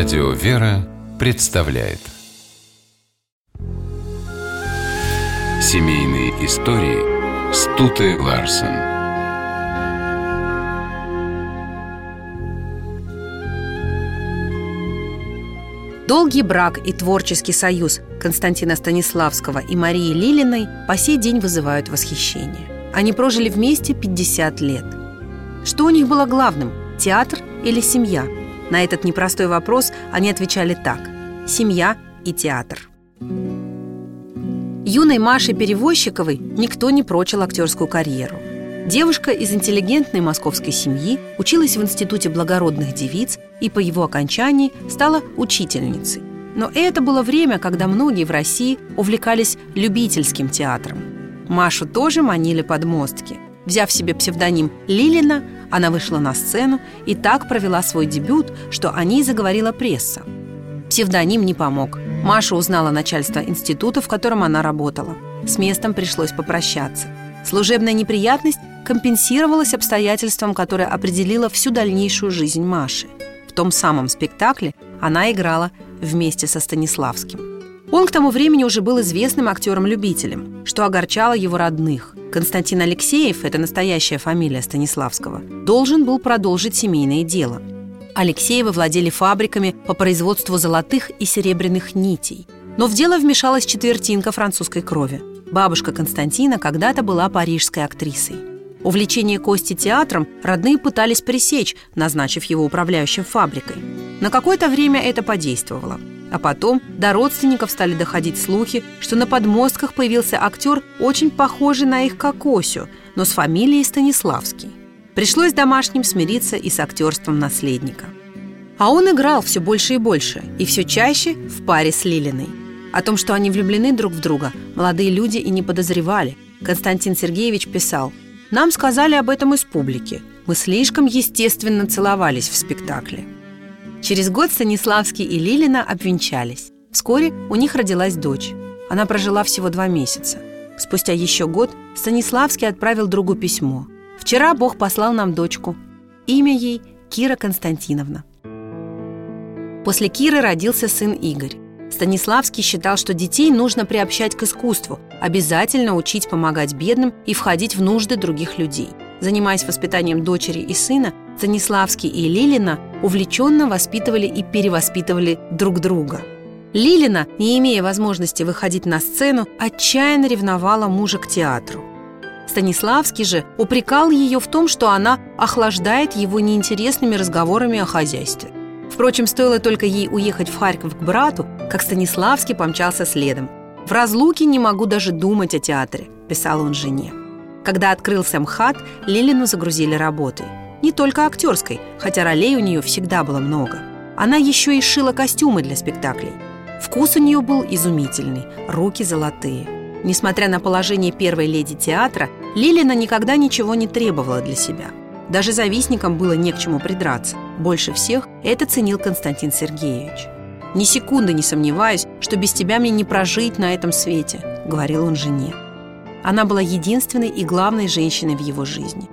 Радио «Вера» представляет Семейные истории Стуты Ларсен Долгий брак и творческий союз Константина Станиславского и Марии Лилиной по сей день вызывают восхищение. Они прожили вместе 50 лет. Что у них было главным – театр или семья? На этот непростой вопрос они отвечали так – семья и театр. Юной Маше Перевозчиковой никто не прочил актерскую карьеру. Девушка из интеллигентной московской семьи училась в Институте благородных девиц и по его окончании стала учительницей. Но это было время, когда многие в России увлекались любительским театром. Машу тоже манили подмостки. Взяв себе псевдоним Лилина, она вышла на сцену и так провела свой дебют, что о ней заговорила пресса. Псевдоним не помог. Маша узнала начальство института, в котором она работала. С местом пришлось попрощаться. Служебная неприятность компенсировалась обстоятельством, которое определило всю дальнейшую жизнь Маши. В том самом спектакле она играла вместе со Станиславским. Он к тому времени уже был известным актером-любителем, что огорчало его родных. Константин Алексеев, это настоящая фамилия Станиславского, должен был продолжить семейное дело. Алексеевы владели фабриками по производству золотых и серебряных нитей. Но в дело вмешалась четвертинка французской крови. Бабушка Константина когда-то была парижской актрисой. Увлечение Кости театром родные пытались пресечь, назначив его управляющим фабрикой. На какое-то время это подействовало. А потом до родственников стали доходить слухи, что на подмостках появился актер, очень похожий на их Кокосю, но с фамилией Станиславский. Пришлось домашним смириться и с актерством наследника. А он играл все больше и больше, и все чаще в паре с Лилиной. О том, что они влюблены друг в друга, молодые люди и не подозревали. Константин Сергеевич писал – нам сказали об этом из публики. Мы слишком естественно целовались в спектакле. Через год Станиславский и Лилина обвенчались. Вскоре у них родилась дочь. Она прожила всего два месяца. Спустя еще год Станиславский отправил другу письмо. «Вчера Бог послал нам дочку. Имя ей Кира Константиновна». После Киры родился сын Игорь. Станиславский считал, что детей нужно приобщать к искусству, обязательно учить помогать бедным и входить в нужды других людей. Занимаясь воспитанием дочери и сына, Станиславский и Лилина увлеченно воспитывали и перевоспитывали друг друга. Лилина, не имея возможности выходить на сцену, отчаянно ревновала мужа к театру. Станиславский же упрекал ее в том, что она охлаждает его неинтересными разговорами о хозяйстве. Впрочем, стоило только ей уехать в Харьков к брату, как Станиславский помчался следом. «В разлуке не могу даже думать о театре», – писал он жене. Когда открылся МХАТ, Лилину загрузили работой. Не только актерской, хотя ролей у нее всегда было много. Она еще и шила костюмы для спектаклей. Вкус у нее был изумительный, руки золотые. Несмотря на положение первой леди театра, Лилина никогда ничего не требовала для себя – даже завистникам было не к чему придраться. Больше всех это ценил Константин Сергеевич. «Ни секунды не сомневаюсь, что без тебя мне не прожить на этом свете», — говорил он жене. Она была единственной и главной женщиной в его жизни.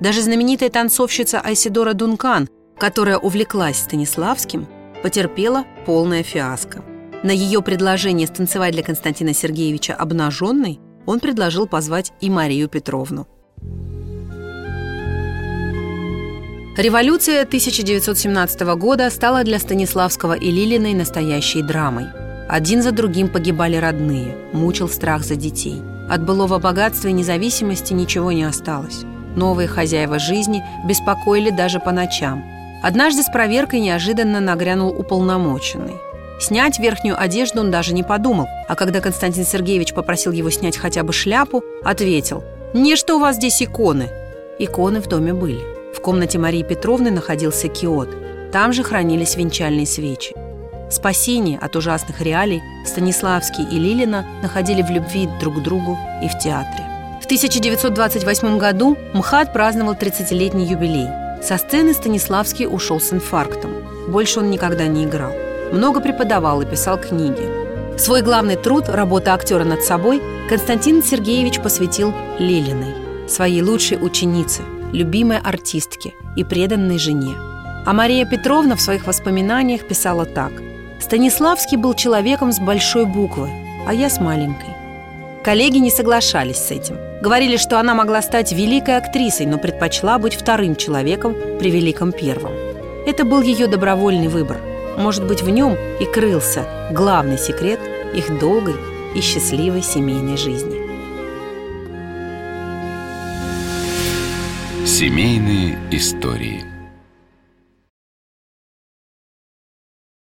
Даже знаменитая танцовщица Айсидора Дункан, которая увлеклась Станиславским, потерпела полное фиаско. На ее предложение станцевать для Константина Сергеевича обнаженной он предложил позвать и Марию Петровну. Революция 1917 года стала для Станиславского и Лилиной настоящей драмой. Один за другим погибали родные, мучил страх за детей. От былого богатства и независимости ничего не осталось. Новые хозяева жизни беспокоили даже по ночам. Однажды с проверкой неожиданно нагрянул уполномоченный. Снять верхнюю одежду он даже не подумал, а когда Константин Сергеевич попросил его снять хотя бы шляпу, ответил «Не что у вас здесь иконы». Иконы в доме были. В комнате Марии Петровны находился киот. Там же хранились венчальные свечи. Спасение от ужасных реалий Станиславский и Лилина находили в любви друг к другу и в театре. В 1928 году МХАТ праздновал 30-летний юбилей. Со сцены Станиславский ушел с инфарктом. Больше он никогда не играл. Много преподавал и писал книги. Свой главный труд, работа актера над собой, Константин Сергеевич посвятил Лилиной, своей лучшей ученице – любимой артистке и преданной жене. А Мария Петровна в своих воспоминаниях писала так «Станиславский был человеком с большой буквы, а я с маленькой». Коллеги не соглашались с этим. Говорили, что она могла стать великой актрисой, но предпочла быть вторым человеком при великом первом. Это был ее добровольный выбор. Может быть, в нем и крылся главный секрет их долгой и счастливой семейной жизни. Семейные истории –